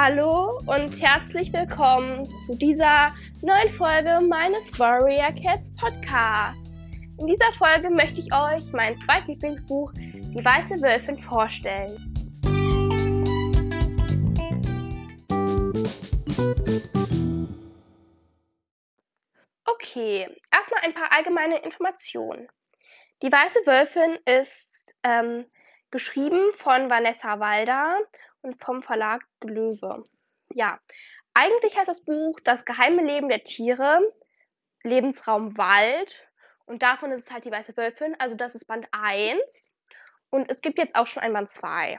Hallo und herzlich willkommen zu dieser neuen Folge meines Warrior Cats Podcast. In dieser Folge möchte ich euch mein zweitlieblingsbuch Die Weiße Wölfin vorstellen. Okay, erstmal ein paar allgemeine Informationen. Die Weiße Wölfin ist ähm, geschrieben von Vanessa Walder und vom Verlag Löwe. Ja, eigentlich heißt das Buch Das geheime Leben der Tiere, Lebensraum Wald. Und davon ist es halt die Weiße Wölfin. Also das ist Band 1. Und es gibt jetzt auch schon ein Band 2.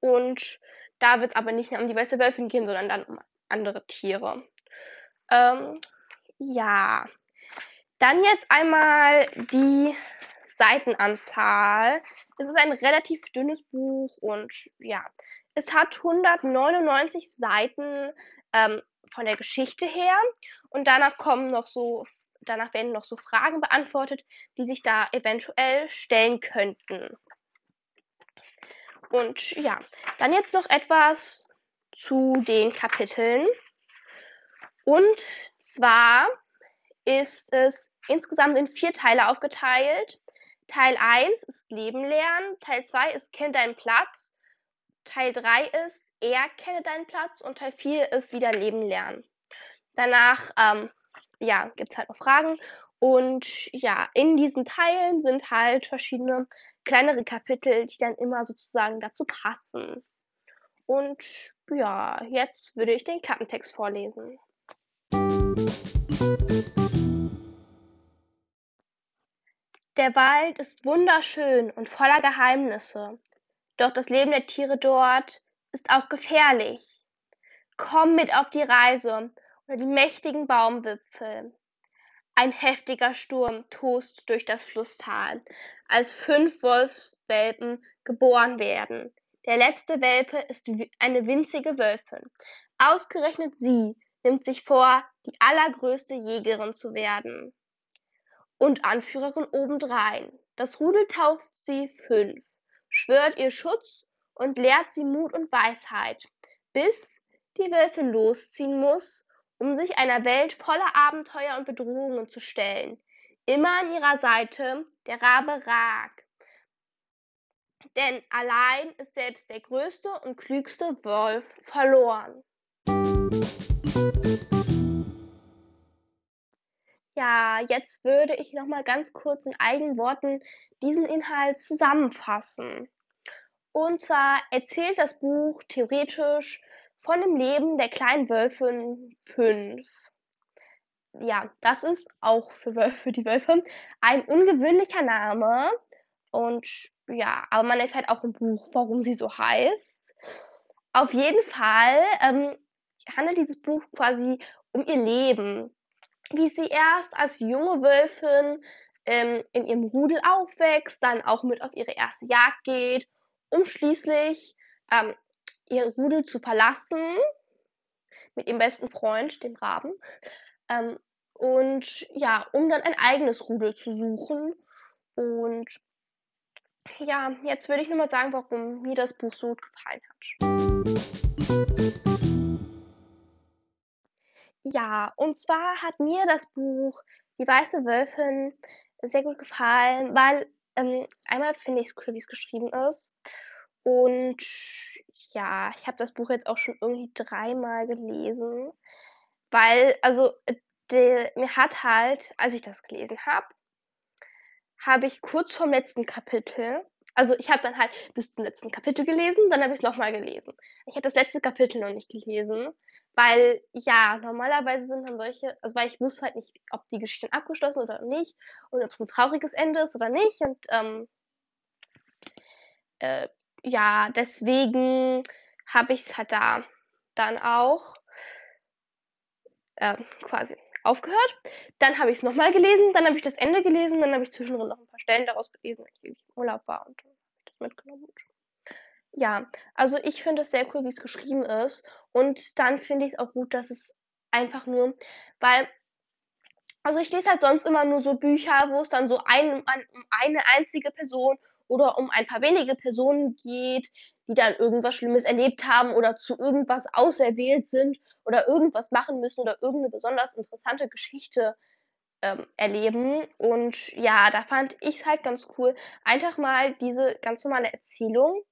Und da wird es aber nicht mehr um die Weiße Wölfin gehen, sondern dann um andere Tiere. Ähm, ja. Dann jetzt einmal die Seitenanzahl. Es ist ein relativ dünnes Buch und ja, es hat 199 Seiten ähm, von der Geschichte her und danach kommen noch so, danach werden noch so Fragen beantwortet, die sich da eventuell stellen könnten. Und ja, dann jetzt noch etwas zu den Kapiteln. Und zwar ist es insgesamt in vier Teile aufgeteilt. Teil 1 ist Leben lernen, Teil 2 ist Kenne deinen Platz, Teil 3 ist Er kenne deinen Platz und Teil 4 ist wieder Leben lernen. Danach ähm, ja, gibt es halt noch Fragen und ja, in diesen Teilen sind halt verschiedene kleinere Kapitel, die dann immer sozusagen dazu passen. Und ja, jetzt würde ich den Klappentext vorlesen. Der Wald ist wunderschön und voller Geheimnisse, doch das Leben der Tiere dort ist auch gefährlich. Komm mit auf die Reise unter die mächtigen Baumwipfel. Ein heftiger Sturm tost durch das Flusstal, als fünf Wolfswelpen geboren werden. Der letzte Welpe ist eine winzige Wölfin. Ausgerechnet sie nimmt sich vor, die allergrößte Jägerin zu werden und Anführerin obendrein. Das Rudel tauft sie fünf, schwört ihr Schutz und lehrt sie Mut und Weisheit, bis die Wölfin losziehen muss, um sich einer Welt voller Abenteuer und Bedrohungen zu stellen. Immer an ihrer Seite der Rabe Rag. Denn allein ist selbst der größte und klügste Wolf verloren. Ja, jetzt würde ich noch mal ganz kurz in eigenen Worten diesen Inhalt zusammenfassen. Und zwar erzählt das Buch theoretisch von dem Leben der kleinen Wölfin 5. Ja, das ist auch für, Wölfe, die Wölfe ein ungewöhnlicher Name. Und ja, aber man erfährt auch im Buch, warum sie so heißt. Auf jeden Fall ähm, handelt dieses Buch quasi um ihr Leben wie sie erst als junge Wölfin ähm, in ihrem Rudel aufwächst, dann auch mit auf ihre erste Jagd geht, um schließlich ähm, ihr Rudel zu verlassen mit ihrem besten Freund, dem Raben. Ähm, und ja, um dann ein eigenes Rudel zu suchen. Und ja, jetzt würde ich nur mal sagen, warum mir das Buch so gut gefallen hat. Ja, und zwar hat mir das Buch Die Weiße Wölfin sehr gut gefallen, weil ähm, einmal finde ich es cool, wie es geschrieben ist. Und ja, ich habe das Buch jetzt auch schon irgendwie dreimal gelesen. Weil, also, de, mir hat halt, als ich das gelesen habe, habe ich kurz vorm letzten Kapitel also ich habe dann halt bis zum letzten Kapitel gelesen, dann habe ich es nochmal gelesen. Ich habe das letzte Kapitel noch nicht gelesen, weil ja, normalerweise sind dann solche, also weil ich wusste halt nicht, ob die Geschichte abgeschlossen oder nicht und ob es ein trauriges Ende ist oder nicht und ähm, äh, ja, deswegen habe ich es halt da dann auch äh, quasi aufgehört. Dann habe ich es nochmal gelesen, dann habe ich das Ende gelesen, dann habe ich zwischendrin noch ein paar Stellen daraus gelesen, weil ich im Urlaub war und mitgenommen. Ja, also ich finde es sehr cool, wie es geschrieben ist. Und dann finde ich es auch gut, dass es einfach nur, weil, also ich lese halt sonst immer nur so Bücher, wo es dann so ein, eine einzige Person oder um ein paar wenige Personen geht, die dann irgendwas Schlimmes erlebt haben oder zu irgendwas auserwählt sind oder irgendwas machen müssen oder irgendeine besonders interessante Geschichte ähm, erleben. Und ja, da fand ich es halt ganz cool, einfach mal diese ganz normale Erzählung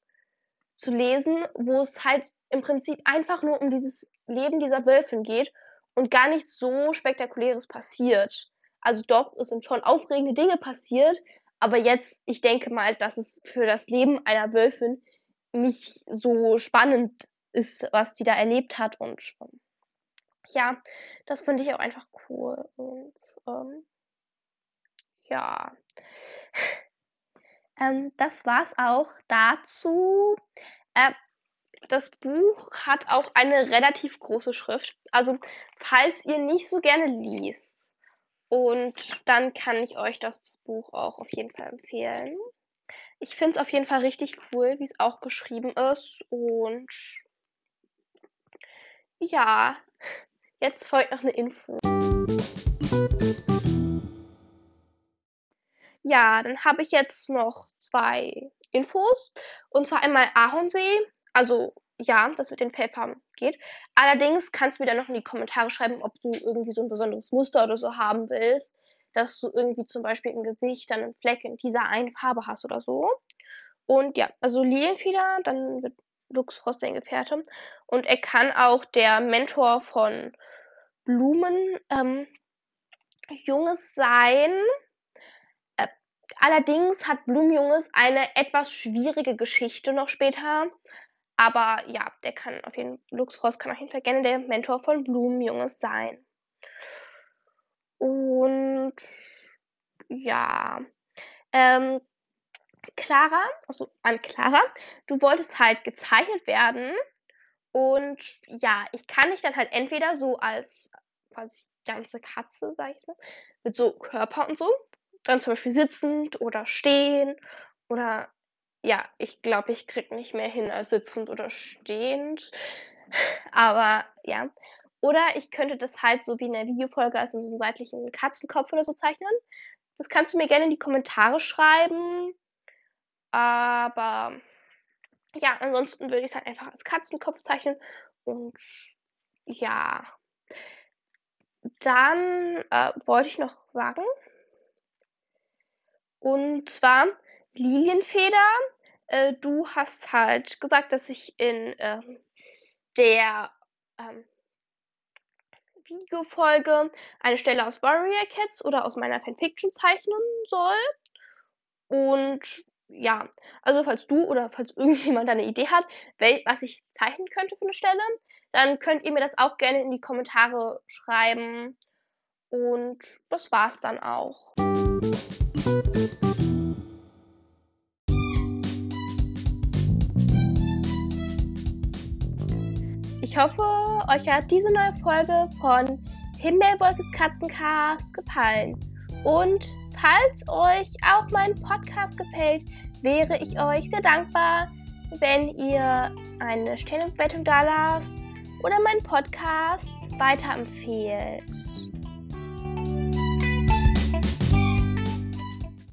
zu lesen, wo es halt im Prinzip einfach nur um dieses Leben dieser Wölfin geht und gar nichts so Spektakuläres passiert. Also doch, es sind schon aufregende Dinge passiert, aber jetzt, ich denke mal, dass es für das Leben einer Wölfin nicht so spannend ist, was die da erlebt hat und ähm, ja, das finde ich auch einfach cool und ähm, ja. ähm, das war's auch dazu. Äh, das Buch hat auch eine relativ große Schrift. Also, falls ihr nicht so gerne liest, und dann kann ich euch das Buch auch auf jeden Fall empfehlen. Ich finde es auf jeden Fall richtig cool, wie es auch geschrieben ist. Und ja, jetzt folgt noch eine Info. Ja, dann habe ich jetzt noch zwei Infos. Und zwar einmal Ahornsee. Also ja, das mit den Fellfarben geht. Allerdings kannst du mir dann noch in die Kommentare schreiben, ob du irgendwie so ein besonderes Muster oder so haben willst. Dass du irgendwie zum Beispiel im Gesicht dann einen Fleck in dieser einen Farbe hast oder so. Und ja, also Lilienfeder, dann wird Lux Frost dein Gefährte. Und er kann auch der Mentor von Blumen ähm, Junges sein. Allerdings hat Blumenjunges eine etwas schwierige Geschichte noch später. Aber ja, der kann auf jeden Fall, Luxfrost kann auf jeden Fall gerne der Mentor von Blumenjunges sein. Und ja, ähm, Clara, also an Clara, du wolltest halt gezeichnet werden. Und ja, ich kann dich dann halt entweder so als quasi ganze Katze, sag ich mal, mit so Körper und so, dann zum Beispiel sitzend oder stehen oder ja, ich glaube, ich krieg nicht mehr hin als sitzend oder stehend. Aber ja. Oder ich könnte das halt so wie in der Videofolge als so einen seitlichen Katzenkopf oder so zeichnen. Das kannst du mir gerne in die Kommentare schreiben. Aber ja, ansonsten würde ich es halt einfach als Katzenkopf zeichnen. Und ja. Dann äh, wollte ich noch sagen, und zwar Lilienfeder. Äh, du hast halt gesagt, dass ich in ähm, der ähm, Videofolge eine Stelle aus Warrior Cats oder aus meiner Fanfiction zeichnen soll. Und ja, also falls du oder falls irgendjemand eine Idee hat, was ich zeichnen könnte für eine Stelle, dann könnt ihr mir das auch gerne in die Kommentare schreiben. Und das war's dann auch. Ich hoffe, euch hat diese neue Folge von Himbeerwolkes Katzencast gefallen. Und falls euch auch mein Podcast gefällt, wäre ich euch sehr dankbar, wenn ihr eine Stellenbewertung da lasst oder meinen Podcast weiterempfehlt.